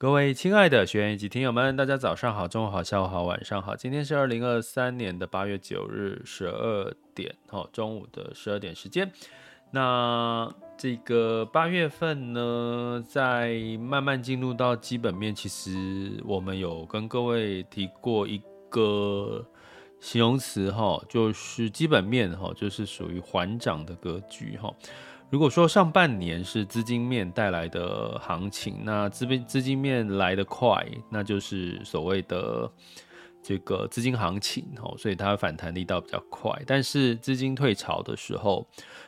各位亲爱的学员以及听友们，大家早上好，中午好，下午好，晚上好。今天是二零二三年的八月九日十二点，哦，中午的十二点时间。那这个八月份呢，在慢慢进入到基本面，其实我们有跟各位提过一个形容词，哈，就是基本面，哈，就是属于缓涨的格局，哈。如果说上半年是资金面带来的行情，那资金资金面来得快，那就是所谓的这个资金行情哦，所以它反弹力道比较快。但是资金退潮的时候，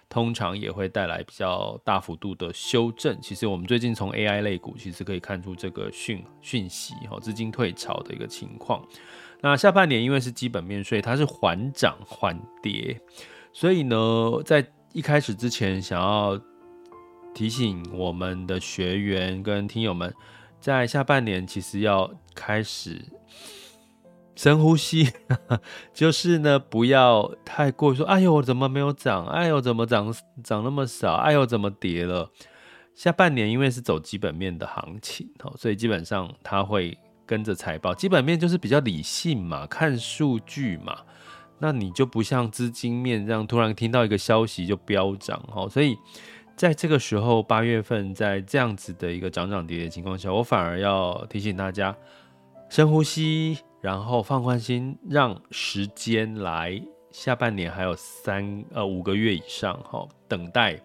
通常也会带来比较大幅度的修正。其实我们最近从 AI 类股其实可以看出这个讯讯息哦，资金退潮的一个情况。那下半年因为是基本面，所以它是缓涨缓跌，所以呢，在一开始之前，想要提醒我们的学员跟听友们，在下半年其实要开始深呼吸，就是呢，不要太过说，哎呦，怎么没有涨？哎呦，怎么涨涨那么少？哎呦，怎么跌了？下半年因为是走基本面的行情，所以基本上它会跟着财报。基本面就是比较理性嘛，看数据嘛。那你就不像资金面这样，突然听到一个消息就飙涨哈，所以在这个时候八月份，在这样子的一个涨涨跌跌的情况下，我反而要提醒大家深呼吸，然后放宽心，让时间来下半年还有三呃五个月以上哈，等待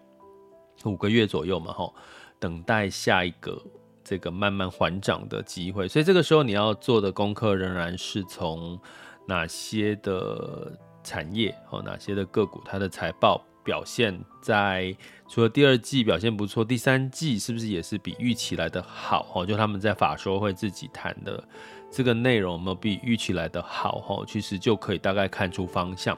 五个月左右嘛哈，等待下一个这个慢慢缓涨的机会，所以这个时候你要做的功课仍然是从。哪些的产业哦，哪些的个股，它的财报表现在除了第二季表现不错，第三季是不是也是比预期来的好？哦，就他们在法说会自己谈的这个内容有没有比预期来的好？哦，其实就可以大概看出方向。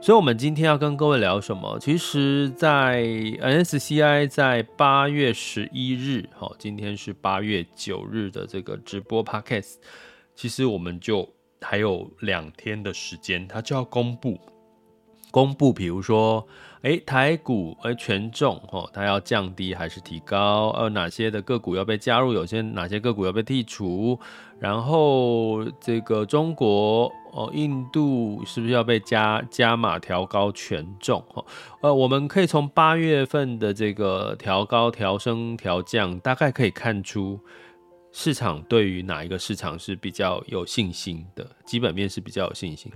所以，我们今天要跟各位聊什么？其实，在 N S C I 在八月十一日，哦，今天是八月九日的这个直播 Podcast，其实我们就。还有两天的时间，他就要公布，公布，比如说，哎，台股，哎，权重，哦，它要降低还是提高？呃，哪些的个股要被加入？有些哪些个股要被剔除？然后这个中国，哦，印度是不是要被加加码调高权重？哦，呃，我们可以从八月份的这个调高、调升、调降，大概可以看出。市场对于哪一个市场是比较有信心的？基本面是比较有信心，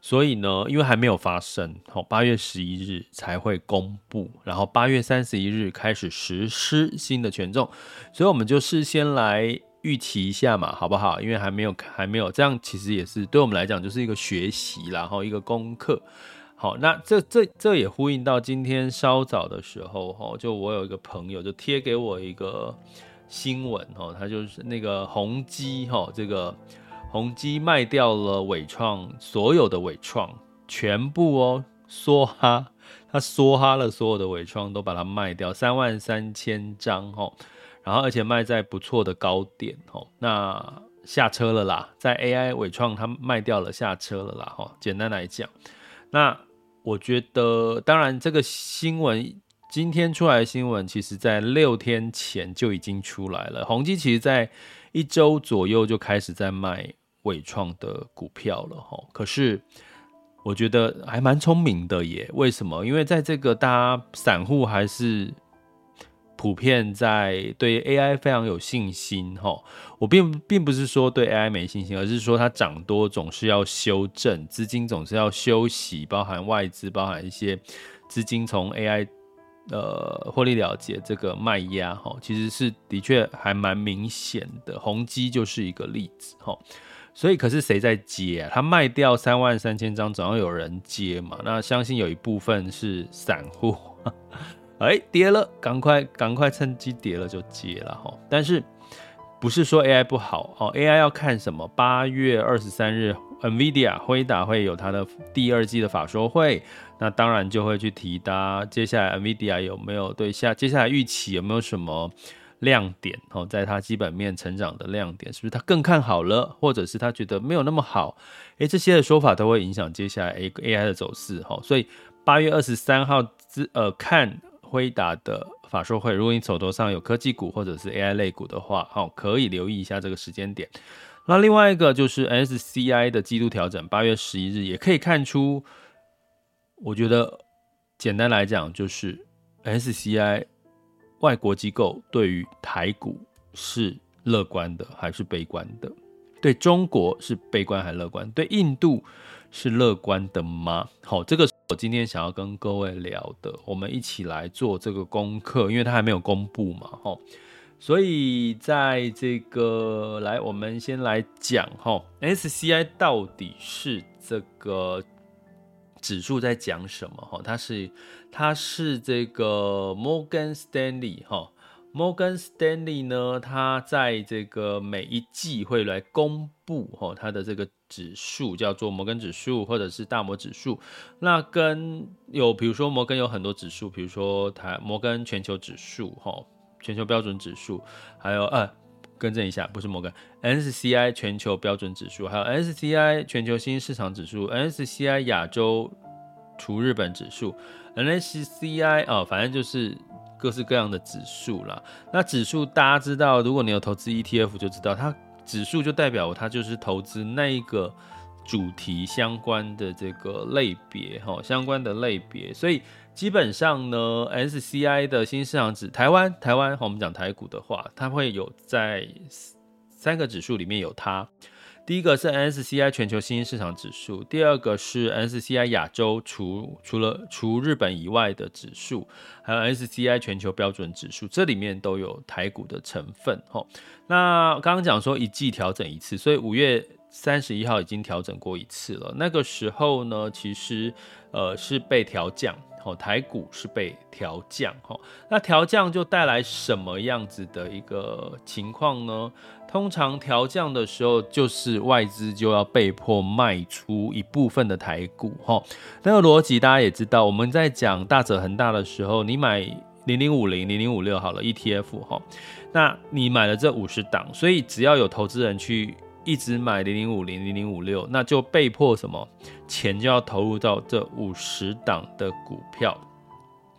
所以呢，因为还没有发生，好，八月十一日才会公布，然后八月三十一日开始实施新的权重，所以我们就事先来预期一下嘛，好不好？因为还没有，还没有，这样其实也是对我们来讲就是一个学习，然后一个功课。好，那这这这也呼应到今天稍早的时候，哈，就我有一个朋友就贴给我一个。新闻哦，它就是那个宏基哈，这个宏基卖掉了伟创所有的伟创，全部哦梭哈，他梭哈了所有的伟创都把它卖掉三万三千张哈，然后而且卖在不错的高点哦，那下车了啦，在 AI 伟创它卖掉了下车了啦哈，简单来讲，那我觉得当然这个新闻。今天出来的新闻，其实在六天前就已经出来了。宏基其实在一周左右就开始在卖伟创的股票了，哈。可是我觉得还蛮聪明的耶。为什么？因为在这个大家散户还是普遍在对 AI 非常有信心，哈。我并并不是说对 AI 没信心，而是说它涨多总是要修正，资金总是要休息，包含外资，包含一些。资金从 AI 呃获利了结这个卖压哈，其实是的确还蛮明显的，宏基就是一个例子哈。所以可是谁在接啊？他卖掉三万三千张，总要有人接嘛。那相信有一部分是散户，哎、跌了，赶快赶快趁机跌了就接了哈。但是不是说 AI 不好哦？AI 要看什么？八月二十三日。NVIDIA 辉达会有它的第二季的法说会，那当然就会去提到接下来 NVIDIA 有没有对下接下来预期有没有什么亮点哦，在它基本面成长的亮点，是不是它更看好了，或者是他觉得没有那么好？诶，这些的说法都会影响接下来 A AI 的走势哈。所以八月二十三号之呃看辉达的法说会，如果你手头上有科技股或者是 AI 类股的话，好，可以留意一下这个时间点。那另外一个就是 S C I 的季度调整，八月十一日也可以看出，我觉得简单来讲就是 SCI 外国机构对于台股是乐观的还是悲观的？对中国是悲观还是乐观？对印度是乐观的吗？好，这个我今天想要跟各位聊的，我们一起来做这个功课，因为它还没有公布嘛，哈。所以在这个来，我们先来讲哈，SCI 到底是这个指数在讲什么哈？它是它是这个 Morgan Stanley 哈，Morgan Stanley 呢，它在这个每一季会来公布哈它的这个指数，叫做摩根指数或者是大摩指数。那跟有比如说摩根有很多指数，比如说台摩根全球指数哈。全球标准指数，还有呃，更正一下，不是摩根，S C I 全球标准指数，还有 S C I 全球新兴市场指数，S C I 亚洲除日本指数，NSCI 啊、反正就是各式各样的指数啦。那指数大家知道，如果你有投资 ETF，就知道它指数就代表它就是投资那一个主题相关的这个类别哈，相关的类别，所以。基本上呢，SCI 的新市场指台湾台湾和，我们讲台股的话，它会有在三个指数里面有它。第一个是 SCI 全球新兴市场指数，第二个是 SCI 亚洲除除了除日本以外的指数，还有 SCI 全球标准指数，这里面都有台股的成分。吼，那刚刚讲说一季调整一次，所以五月三十一号已经调整过一次了。那个时候呢，其实呃是被调降。哦台股是被调降，哈那调降就带来什么样子的一个情况呢？通常调降的时候，就是外资就要被迫卖出一部分的台股，哈，那个逻辑大家也知道。我们在讲大者恒大的时候，你买零零五零、零零五六好了 ETF，哈，那你买了这五十档，所以只要有投资人去。一直买零零五零零零五六，那就被迫什么钱就要投入到这五十档的股票，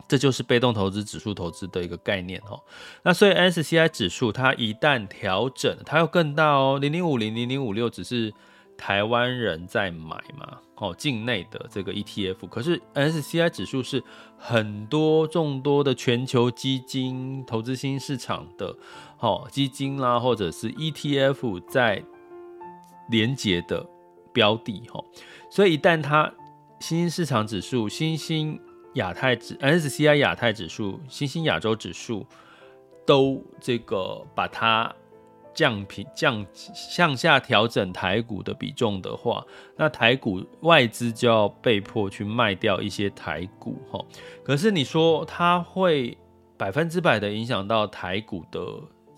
这就是被动投资指数投资的一个概念哈。那所以 S C I 指数它一旦调整，它要更大哦。零零五零零零五六只是台湾人在买嘛，哦，境内的这个 ETF，可是 S C I 指数是很多众多的全球基金投资新市场的，好基金啦，或者是 ETF 在。连接的标的哈，所以一旦它新兴市场指数、新兴亚太指、S C I 亚太指数、新兴亚洲指数都这个把它降平降向下调整台股的比重的话，那台股外资就要被迫去卖掉一些台股哈。可是你说它会百分之百的影响到台股的？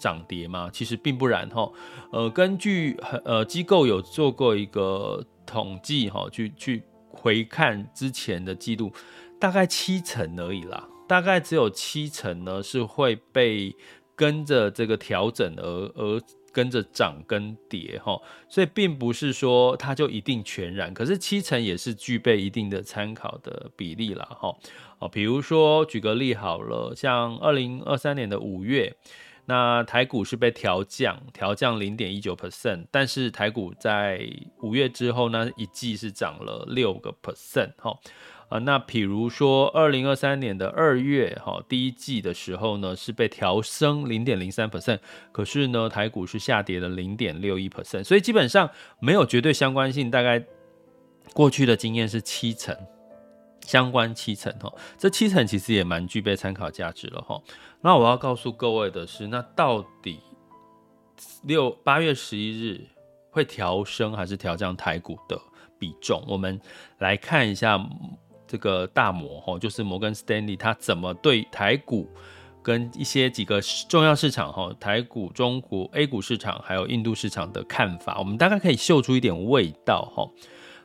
涨跌吗？其实并不然哈。呃，根据呃机构有做过一个统计哈，去去回看之前的记录，大概七成而已啦。大概只有七成呢是会被跟着这个调整而而跟着涨跟跌哈。所以并不是说它就一定全然，可是七成也是具备一定的参考的比例啦哈。哦，比如说举个例好了，像二零二三年的五月。那台股是被调降，调降零点一九 percent，但是台股在五月之后呢，一季是涨了六个 percent，哈啊，那比如说二零二三年的二月，哈，第一季的时候呢，是被调升零点零三 percent，可是呢，台股是下跌了零点六一 percent，所以基本上没有绝对相关性，大概过去的经验是七成。相关七成哈，这七成其实也蛮具备参考价值了哈。那我要告诉各位的是，那到底六八月十一日会调升还是调降台股的比重？我们来看一下这个大摩哈，就是摩根斯丹利，他怎么对台股跟一些几个重要市场哈，台股、中国 A 股市场还有印度市场的看法，我们大概可以嗅出一点味道哈。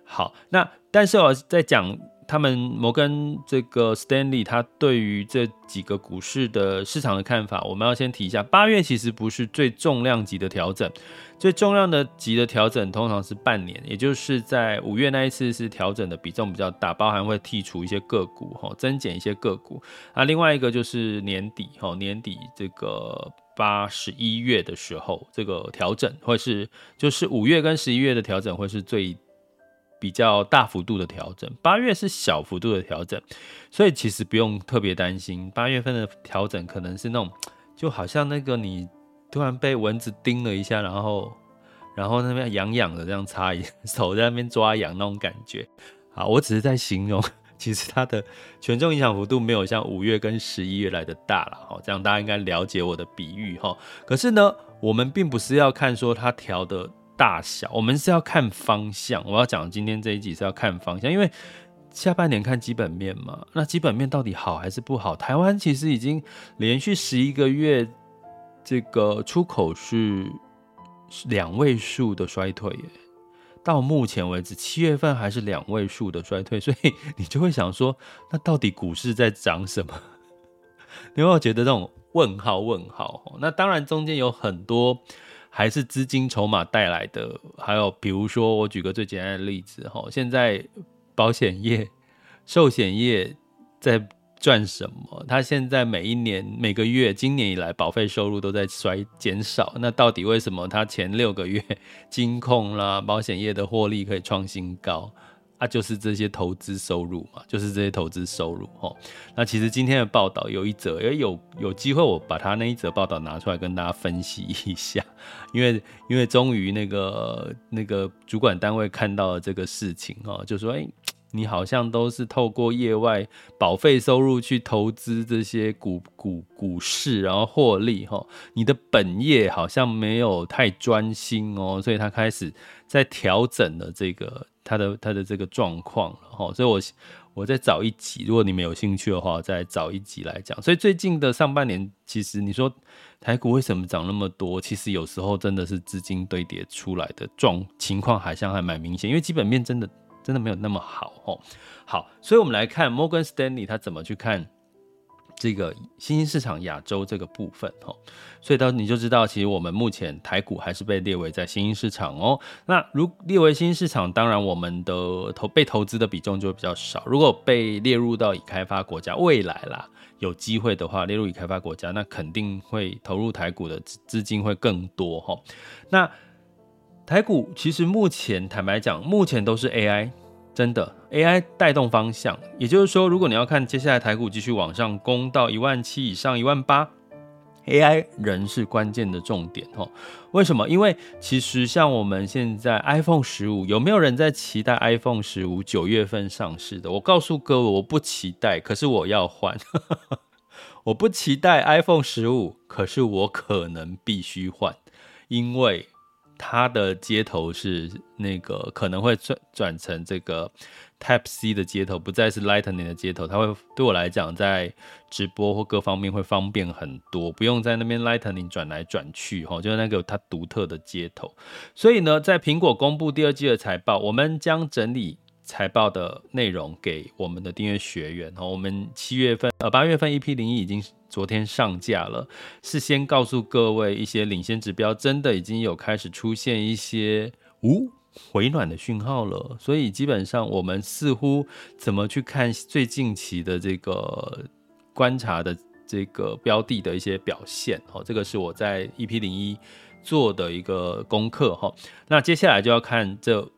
好，那但是我在讲。他们摩根这个 Stanley，他对于这几个股市的市场的看法，我们要先提一下。八月其实不是最重量级的调整，最重量的级的调整通常是半年，也就是在五月那一次是调整的比重比较大，包含会剔除一些个股哈，增减一些个股。啊，另外一个就是年底哈，年底这个八十一月的时候，这个调整会是就是五月跟十一月的调整会是最。比较大幅度的调整，八月是小幅度的调整，所以其实不用特别担心。八月份的调整可能是那种，就好像那个你突然被蚊子叮了一下，然后然后那边痒痒的这样擦一手在那边抓痒那种感觉。好，我只是在形容，其实它的权重影响幅度没有像五月跟十一月来的大了。好，这样大家应该了解我的比喻哈。可是呢，我们并不是要看说它调的。大小，我们是要看方向。我要讲今天这一集是要看方向，因为下半年看基本面嘛。那基本面到底好还是不好？台湾其实已经连续十一个月，这个出口是两位数的衰退耶。到目前为止，七月份还是两位数的衰退，所以你就会想说，那到底股市在涨什么？你有没有觉得这种问号？问号？那当然中间有很多。还是资金筹码带来的，还有比如说，我举个最简单的例子哈，现在保险业、寿险业在赚什么？它现在每一年、每个月，今年以来保费收入都在衰减少，那到底为什么？它前六个月金控啦、保险业的获利可以创新高？啊，就是这些投资收入嘛，就是这些投资收入哈。那其实今天的报道有一则，也，有有机会我把他那一则报道拿出来跟大家分析一下，因为因为终于那个那个主管单位看到了这个事情哈，就说诶，你好像都是透过业外保费收入去投资这些股股股市，然后获利哈，你的本业好像没有太专心哦，所以他开始在调整了这个。他的他的这个状况了哈，所以我我再找一集，如果你们有兴趣的话，再找一集来讲。所以最近的上半年，其实你说台股为什么涨那么多？其实有时候真的是资金堆叠出来的状情况，好像还蛮明显，因为基本面真的真的没有那么好哦。好，所以我们来看 Morgan Stanley 他怎么去看。这个新兴市场亚洲这个部分哈，所以到你就知道，其实我们目前台股还是被列为在新兴市场哦。那如列为新兴市场，当然我们的投被投资的比重就会比较少。如果被列入到已开发国家，未来啦有机会的话，列入已开发国家，那肯定会投入台股的资金会更多哈。那台股其实目前坦白讲，目前都是 AI。真的，AI 带动方向，也就是说，如果你要看接下来台股继续往上攻到一万七以上，一万八，AI 仍是关键的重点哦。为什么？因为其实像我们现在 iPhone 十五，有没有人在期待 iPhone 十五九月份上市的？我告诉各位，我不期待，可是我要换。我不期待 iPhone 十五，可是我可能必须换，因为。它的接头是那个可能会转转成这个 Type C 的接头，不再是 Lightning 的接头。它会对我来讲，在直播或各方面会方便很多，不用在那边 Lightning 转来转去，哈，就是那个它独特的接头。所以呢，在苹果公布第二季的财报，我们将整理财报的内容给我们的订阅学员。哈，我们七月份呃八月份 EP 零一已经。昨天上架了，事先告诉各位一些领先指标，真的已经有开始出现一些无、哦、回暖的讯号了。所以基本上我们似乎怎么去看最近期的这个观察的这个标的的一些表现？哦，这个是我在 EP 零一做的一个功课哈。那接下来就要看这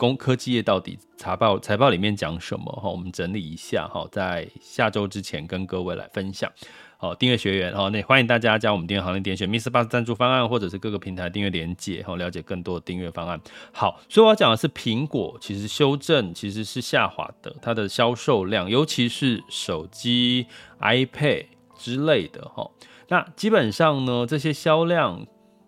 工科技业到底财报财报里面讲什么哈？我们整理一下哈，在下周之前跟各位来分享。好，订阅学员哈，那欢迎大家加我们订阅行列，点选 MixerBox 赞助方案，或者是各个平台订阅连结，哈，了解更多订阅方案。好，所以我要讲的是苹果其实修正其实是下滑的，它的销售量，尤其是手机、iPad 之类的哈。那基本上呢，这些销量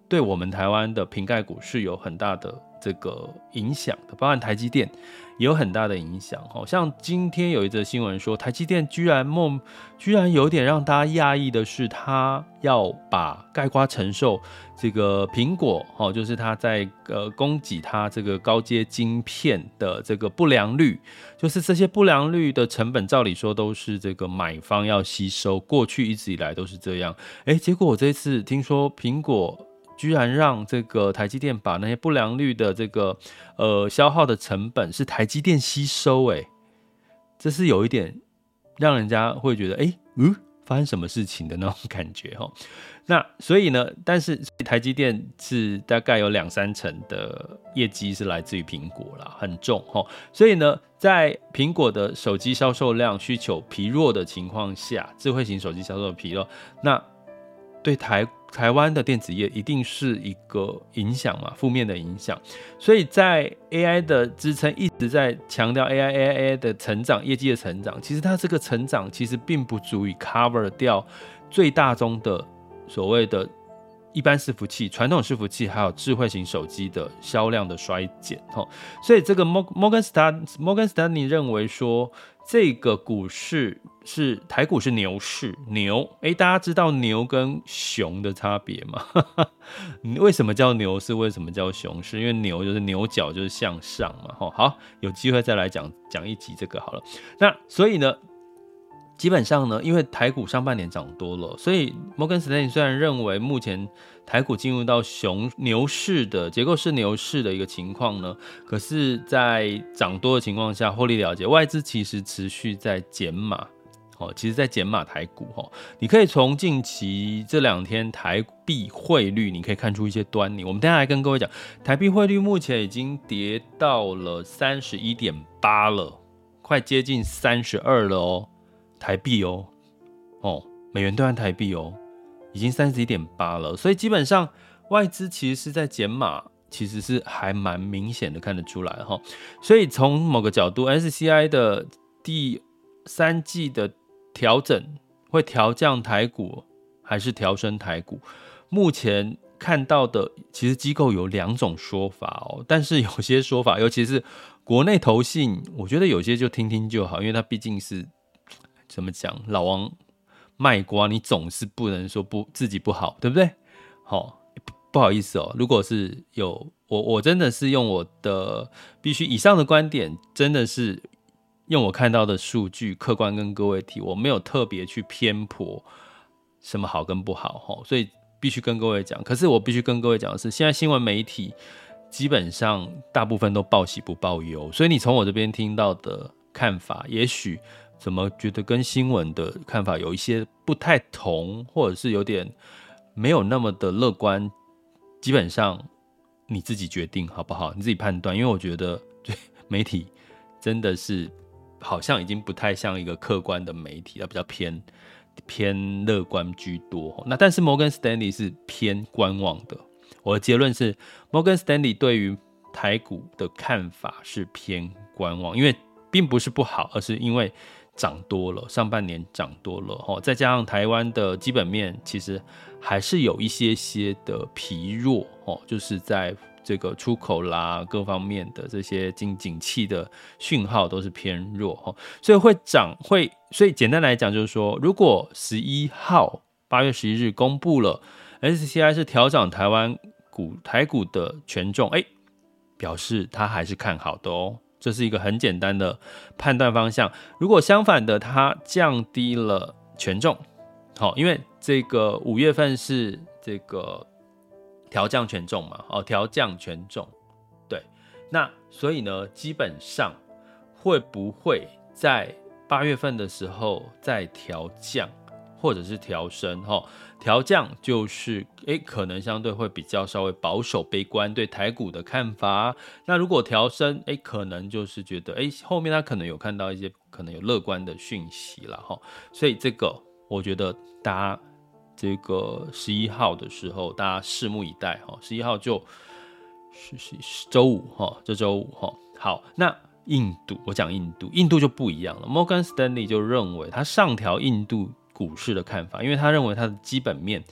对我们台湾的瓶盖股是有很大的。这个影响的，包含台积电也有很大的影响。好像今天有一则新闻说，台积电居然梦，居然有点让大家讶异的是，他要把盖瓜承受这个苹果，哦，就是他在呃供给他这个高阶晶片的这个不良率，就是这些不良率的成本，照理说都是这个买方要吸收，过去一直以来都是这样。诶，结果我这次听说苹果。居然让这个台积电把那些不良率的这个呃消耗的成本是台积电吸收，诶，这是有一点让人家会觉得，哎，嗯，发生什么事情的那种感觉哈。那所以呢，但是台积电是大概有两三成的业绩是来自于苹果啦，很重哈。所以呢，在苹果的手机销售量需求疲弱的情况下，智慧型手机销售疲弱，那对台。台湾的电子业一定是一个影响嘛，负面的影响。所以在 AI 的支撑一直在强调 AI AI AI 的成长，业绩的成长，其实它这个成长其实并不足以 cover 掉最大宗的所谓的一般伺服器、传统伺服器，还有智慧型手机的销量的衰减。哈，所以这个 Morgan Stanley Morgan Stanley 认为说。这个股市是台股是牛市，牛哎，大家知道牛跟熊的差别吗？为什么叫牛市？为什么叫熊市？因为牛就是牛角就是向上嘛。好，有机会再来讲讲一集这个好了。那所以呢，基本上呢，因为台股上半年涨多了，所以摩根斯坦利虽然认为目前。台股进入到熊牛市的结构是牛市的一个情况呢，可是，在涨多的情况下，获利了结，外资其实持续在减码，哦，其实在减码台股，哈，你可以从近期这两天台币汇率，你可以看出一些端倪。我们等下来跟各位讲，台币汇率目前已经跌到了三十一点八了，快接近三十二了哦，台币哦，哦，美元兑换台币哦。已经三十一点八了，所以基本上外资其实是在减码，其实是还蛮明显的看得出来哈。所以从某个角度，SCI 的第三季的调整会调降台股还是调升台股？目前看到的其实机构有两种说法哦，但是有些说法，尤其是国内投信，我觉得有些就听听就好，因为它毕竟是怎么讲，老王。卖瓜，你总是不能说不自己不好，对不对？好，不，好意思哦。如果是有我，我真的是用我的必须以上的观点，真的是用我看到的数据客观跟各位提，我没有特别去偏颇什么好跟不好哈。所以必须跟各位讲，可是我必须跟各位讲的是，现在新闻媒体基本上大部分都报喜不报忧，所以你从我这边听到的看法，也许。怎么觉得跟新闻的看法有一些不太同，或者是有点没有那么的乐观？基本上你自己决定好不好？你自己判断。因为我觉得媒体真的是好像已经不太像一个客观的媒体了，比较偏偏乐观居多。那但是摩根斯丹利是偏观望的。我的结论是，摩根斯丹利对于台股的看法是偏观望，因为并不是不好，而是因为。涨多了，上半年涨多了哈，再加上台湾的基本面其实还是有一些些的疲弱哦，就是在这个出口啦各方面的这些经景气的讯号都是偏弱哈，所以会涨会，所以简单来讲就是说，如果十一号八月十一日公布了 SCI 是调涨台湾股台股的权重，哎，表示他还是看好的哦。这是一个很简单的判断方向。如果相反的，它降低了权重，好，因为这个五月份是这个调降权重嘛，哦，调降权重，对，那所以呢，基本上会不会在八月份的时候再调降，或者是调升哈。调降就是诶，可能相对会比较稍微保守、悲观对台股的看法。那如果调升，诶，可能就是觉得诶，后面他可能有看到一些可能有乐观的讯息了哈。所以这个我觉得大家这个十一号的时候，大家拭目以待哈。十一号就是是周五哈，这周五哈。好，那印度我讲印度，印度就不一样了。摩根斯丹利就认为他上调印度。股市的看法，因为他认为它的基本面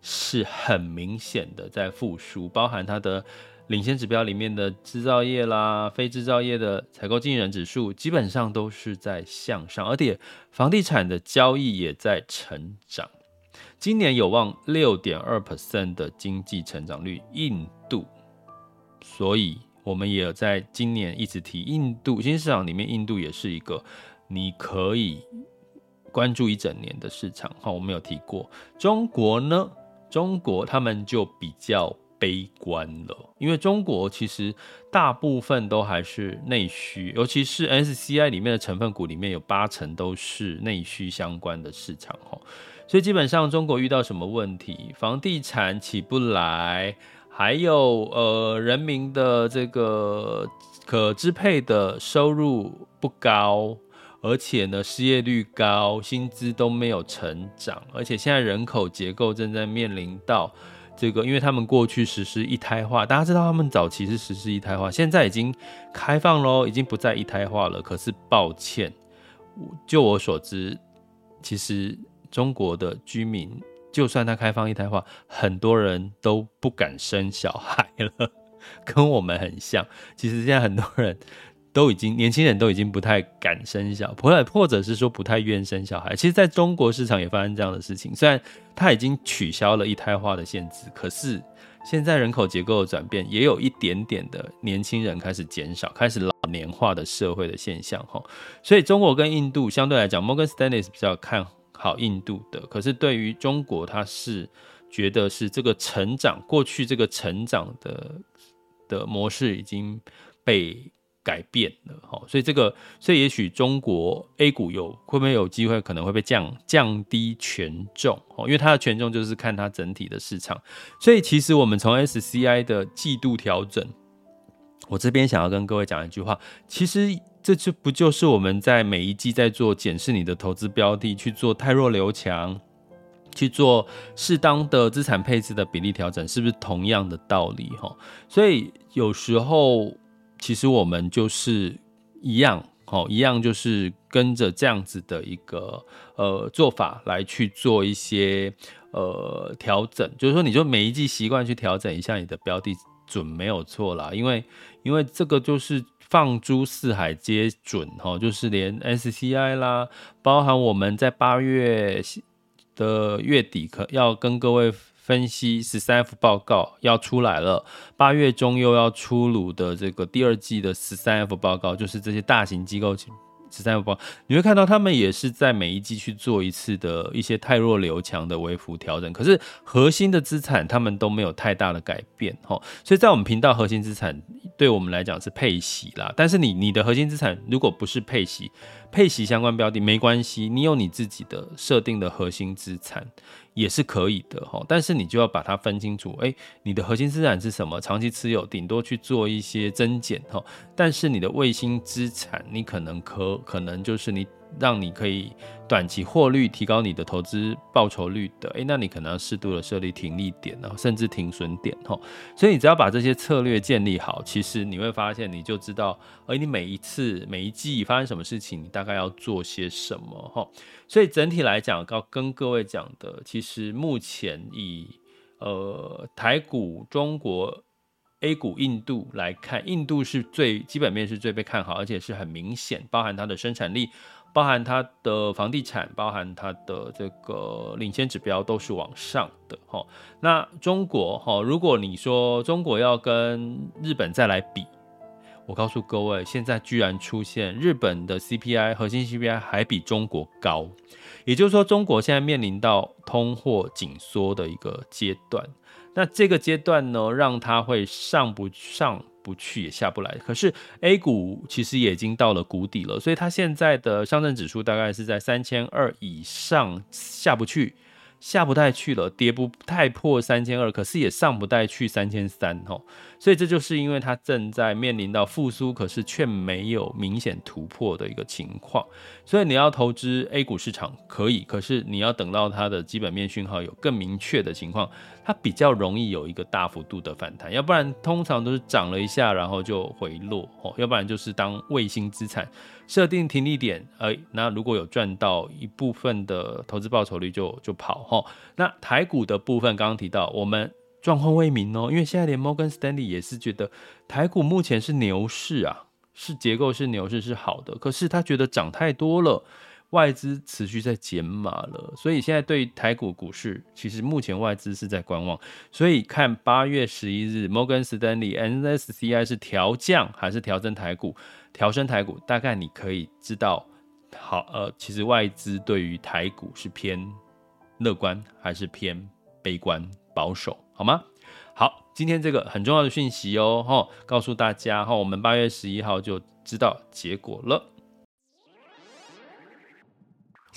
是很明显的在复苏，包含它的领先指标里面的制造业啦、非制造业的采购经理人指数基本上都是在向上，而且房地产的交易也在成长，今年有望六点二 percent 的经济成长率，印度，所以我们也在今年一直提印度新市场里面，印度也是一个你可以。关注一整年的市场，哈，我们有提过。中国呢，中国他们就比较悲观了，因为中国其实大部分都还是内需，尤其是 SCI 里面的成分股里面有八成都是内需相关的市场，哈，所以基本上中国遇到什么问题，房地产起不来，还有呃人民的这个可支配的收入不高。而且呢，失业率高，薪资都没有成长，而且现在人口结构正在面临到这个，因为他们过去实施一胎化，大家知道他们早期是实施一胎化，现在已经开放喽，已经不再一胎化了。可是抱歉，就我所知，其实中国的居民，就算他开放一胎化，很多人都不敢生小孩了，跟我们很像。其实现在很多人。都已经年轻人都已经不太敢生小孩，或者是说不太愿生小孩。其实，在中国市场也发生这样的事情。虽然他已经取消了一胎化的限制，可是现在人口结构的转变，也有一点点的年轻人开始减少，开始老年化的社会的现象。哈，所以中国跟印度相对来讲，Morgan Stanley 是比较看好印度的。可是对于中国，他是觉得是这个成长过去这个成长的的模式已经被。改变了哦，所以这个，所以也许中国 A 股有会不会有机会，可能会被降降低权重哦，因为它的权重就是看它整体的市场。所以其实我们从 SCI 的季度调整，我这边想要跟各位讲一句话，其实这就不就是我们在每一季在做检视你的投资标的，去做汰弱留强，去做适当的资产配置的比例调整，是不是同样的道理哈？所以有时候。其实我们就是一样，哦，一样就是跟着这样子的一个呃做法来去做一些呃调整，就是说，你就每一季习惯去调整一下你的标的准没有错啦，因为因为这个就是放诸四海皆准，哈，就是连 SCI 啦，包含我们在八月的月底可要跟各位。分析十三 F 报告要出来了，八月中又要出炉的这个第二季的十三 F 报告，就是这些大型机构十三 F 报告，你会看到他们也是在每一季去做一次的一些太弱留强的微幅调整，可是核心的资产他们都没有太大的改变，哈，所以在我们频道核心资产对我们来讲是配息啦，但是你你的核心资产如果不是配息，配息相关标的没关系，你有你自己的设定的核心资产。也是可以的哈，但是你就要把它分清楚，诶，你的核心资产是什么？长期持有，顶多去做一些增减哈，但是你的卫星资产，你可能可可能就是你。让你可以短期获利，提高你的投资报酬率的，诶，那你可能要适度的设立停利点，然后甚至停损点，哈。所以你只要把这些策略建立好，其实你会发现，你就知道，而你每一次、每一季发生什么事情，你大概要做些什么，哈。所以整体来讲，要跟各位讲的，其实目前以呃台股、中国 A 股、印度来看，印度是最基本面是最被看好，而且是很明显，包含它的生产力。包含它的房地产，包含它的这个领先指标都是往上的哈。那中国哈，如果你说中国要跟日本再来比，我告诉各位，现在居然出现日本的 CPI 核心 CPI 还比中国高，也就是说中国现在面临到通货紧缩的一个阶段。那这个阶段呢，让它会上不上？不去也下不来。可是 A 股其实也已经到了谷底了，所以它现在的上证指数大概是在三千二以上下不去。下不太去了，跌不太破三千二，可是也上不太去三千三吼，所以这就是因为它正在面临到复苏，可是却没有明显突破的一个情况。所以你要投资 A 股市场可以，可是你要等到它的基本面讯号有更明确的情况，它比较容易有一个大幅度的反弹。要不然通常都是涨了一下，然后就回落哦，要不然就是当卫星资产。设定停利点，哎，那如果有赚到一部分的投资报酬率就就跑哈。那台股的部分，刚刚提到我们状况未明哦，因为现在连摩根士丹利也是觉得台股目前是牛市啊，是结构是牛市是好的，可是他觉得涨太多了，外资持续在减码了，所以现在对台股股市，其实目前外资是在观望，所以看八月十一日摩根士丹利 NSCI 是调降还是调整台股？调升台股，大概你可以知道，好，呃，其实外资对于台股是偏乐观还是偏悲观保守，好吗？好，今天这个很重要的讯息哦，哈，告诉大家哈，我们八月十一号就知道结果了。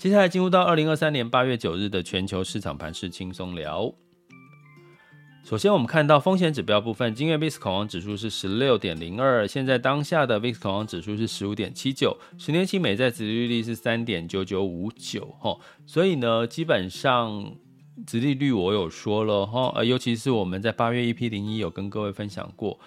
接下来进入到二零二三年八月九日的全球市场盘势轻松聊。首先，我们看到风险指标部分，今日 VIX 恐慌指数是十六点零二，现在当下的 VIX 恐慌指数是十五点七九，十年期美债殖利率是三点九九五九，哈，所以呢，基本上殖利率我有说了，哈，呃，尤其是我们在八月 EP 零一有跟各位分享过。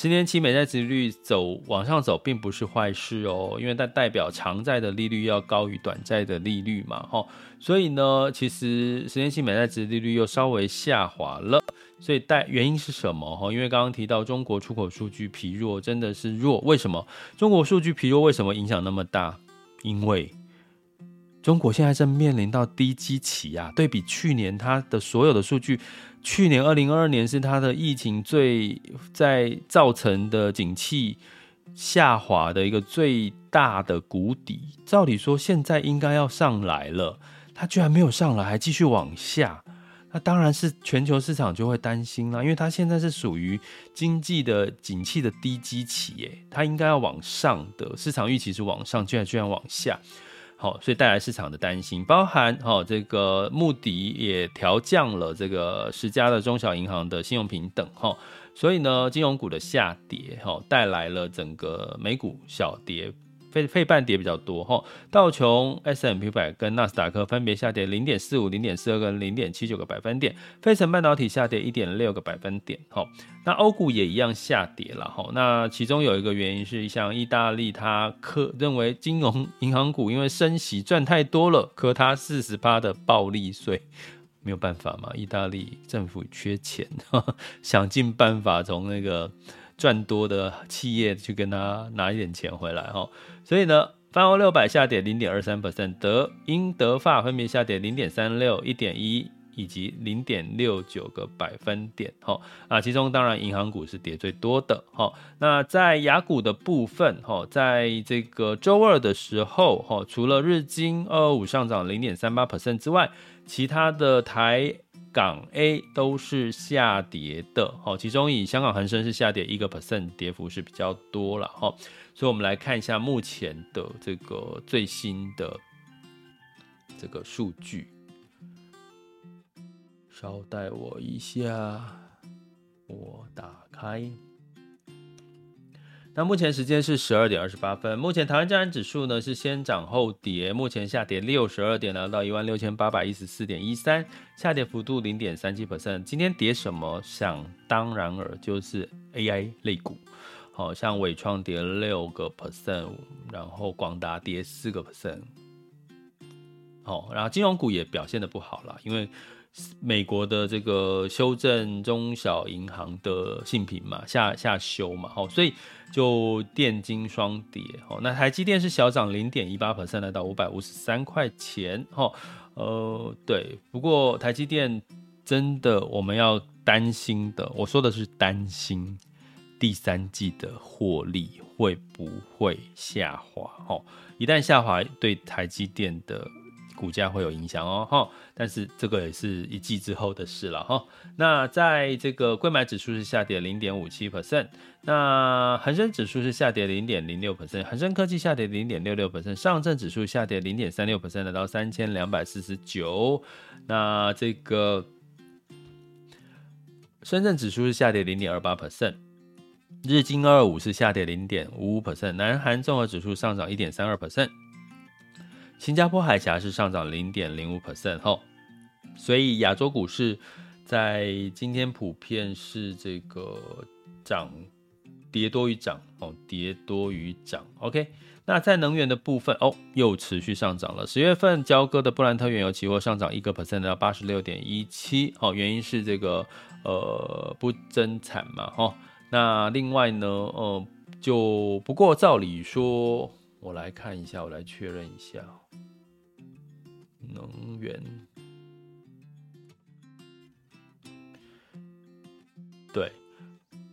十年期美债殖利率走往上走，并不是坏事哦，因为它代表长债的利率要高于短债的利率嘛，哈，所以呢，其实十年期美债殖利率又稍微下滑了，所以带原因是什么？哈，因为刚刚提到中国出口数据疲弱，真的是弱。为什么中国数据疲弱？为什么影响那么大？因为中国现在正面临到低基期啊，对比去年它的所有的数据。去年二零二二年是它的疫情最在造成的景气下滑的一个最大的谷底。照理说现在应该要上来了，它居然没有上来，还继续往下。那当然是全球市场就会担心了，因为它现在是属于经济的景气的低基期，耶，它应该要往上的，市场预期是往上，居然居然往下。好，所以带来市场的担心，包含哈这个穆迪也调降了这个十家的中小银行的信用平等哈，所以呢，金融股的下跌哈带来了整个美股小跌。费费半跌比较多哈，道琼 S M P 百跟纳斯达克分别下跌零点四五、零点四二跟零点七九个百分点，费城半导体下跌一点六个百分点哈。那欧股也一样下跌了哈。那其中有一个原因是，像意大利，它科认为金融银行股因为升息赚太多了，科它四十八的暴利税，没有办法嘛，意大利政府缺钱，想尽办法从那个。赚多的企业去跟他拿一点钱回来哈，所以呢，泛欧六百下跌零点二三 percent，德英德法分别下跌零点三六、一点一以及零点六九个百分点哈啊，其中当然银行股是跌最多的哈。那在雅股的部分哈，在这个周二的时候哈，除了日经二二五上涨零点三八 percent 之外，其他的台。港 A 都是下跌的，其中以香港恒生是下跌一个 percent，跌幅是比较多了，哈所以我们来看一下目前的这个最新的这个数据，稍待我一下，我打开。那目前时间是十二点二十八分。目前台湾加权指数呢是先涨后跌，目前下跌六十二点，来到一万六千八百一十四点一三，下跌幅度零点三七 percent。今天跌什么？想当然尔就是 AI 类股，好像伟创跌六个 percent，然后广达跌四个 percent。好，然后金融股也表现得不好了，因为美国的这个修正中小银行的信评嘛，下下修嘛，好，所以就电金双跌，好，那台积电是小涨零点一八 percent，来到五百五十三块钱，哈，呃，对，不过台积电真的我们要担心的，我说的是担心第三季的获利会不会下滑，哈，一旦下滑，对台积电的。股价会有影响哦，哈，但是这个也是一季之后的事了，哈。那在这个贵买指数是下跌零点五七 percent，那恒生指数是下跌零点零六 percent，恒生科技下跌零点六六 percent，上证指数下跌零点三六 percent，来到三千两百四十九。那这个深圳指数是下跌零点二八 percent，日经二二五是下跌零点五五 percent，南韩综合指数上涨一点三二 percent。新加坡海峡是上涨零点零五 percent 哈，所以亚洲股市在今天普遍是这个涨跌多于涨哦，跌多于涨。OK，那在能源的部分哦，又持续上涨了。十月份交割的布兰特原油期货上涨一个 percent 到八十六点一七，哦，原因是这个呃不增产嘛哈。那另外呢，呃，就不过照理说，我来看一下，我来确认一下。能源，对，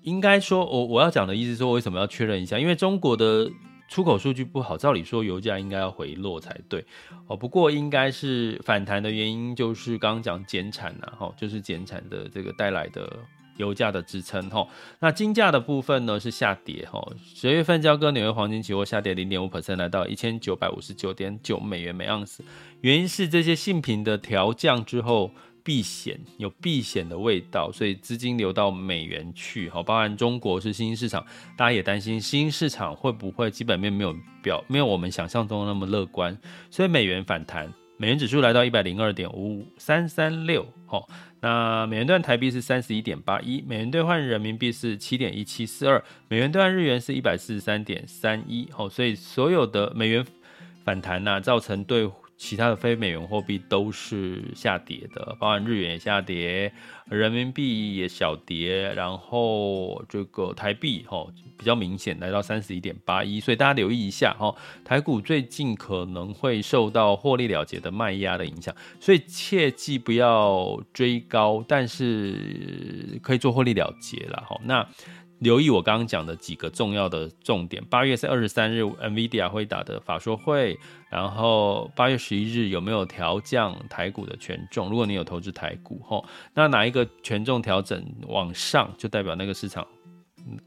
应该说，我我要讲的意思是说，为什么要确认一下？因为中国的出口数据不好，照理说油价应该要回落才对哦。不过应该是反弹的原因，就是刚刚讲减产呐，哈，就是减产的这个带来的。油价的支撑哈，那金价的部分呢是下跌哈，十月份交割纽约黄金期货下跌零点五 percent，来到一千九百五十九点九美元每盎司，原因是这些信评的调降之后避险，有避险的味道，所以资金流到美元去哈，包含中国是新兴市场，大家也担心新兴市场会不会基本面没有表没有我们想象中那么乐观，所以美元反弹。美元指数来到一百零二点五五三三六，好，那美元兑台币是三十一点八一，美元兑换人民币是七点一七四二，美元兑换日元是一百四十三点三一，好，所以所有的美元反弹呐、啊，造成对。其他的非美元货币都是下跌的，包含日元也下跌，人民币也小跌，然后这个台币哈比较明显来到三十一点八一，所以大家留意一下哈，台股最近可能会受到获利了结的卖压的影响，所以切记不要追高，但是可以做获利了结了哈。那留意我刚刚讲的几个重要的重点。八月是二十三日，NVIDIA 会打的法说会，然后八月十一日有没有调降台股的权重？如果你有投资台股，吼，那哪一个权重调整往上，就代表那个市场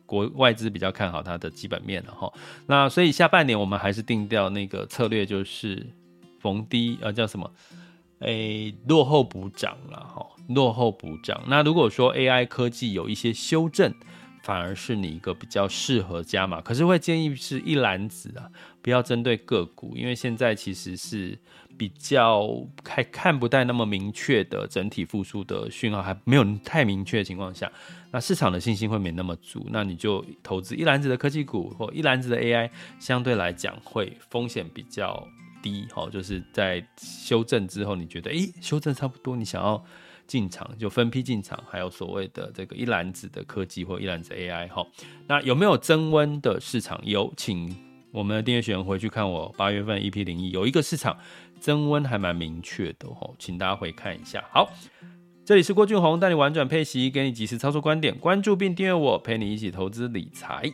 国外资比较看好它的基本面了，哈。那所以下半年我们还是定调那个策略，就是逢低呃叫什么？诶、落后补涨了，哈，落后补涨。那如果说 AI 科技有一些修正，反而是你一个比较适合加码，可是会建议是一篮子啊，不要针对个股，因为现在其实是比较还看不太那么明确的整体复苏的讯号，还没有太明确的情况下，那市场的信心会没那么足，那你就投资一篮子的科技股或一篮子的 AI，相对来讲会风险比较低，哈，就是在修正之后，你觉得诶，修正差不多，你想要。进场就分批进场，还有所谓的这个一篮子的科技或一篮子 AI 哈，那有没有增温的市场？有，请我们的订阅学员回去看我八月份 EP 零一，有一个市场增温还蛮明确的哈，请大家回看一下。好，这里是郭俊宏带你玩转配息，给你及时操作观点，关注并订阅我，陪你一起投资理财。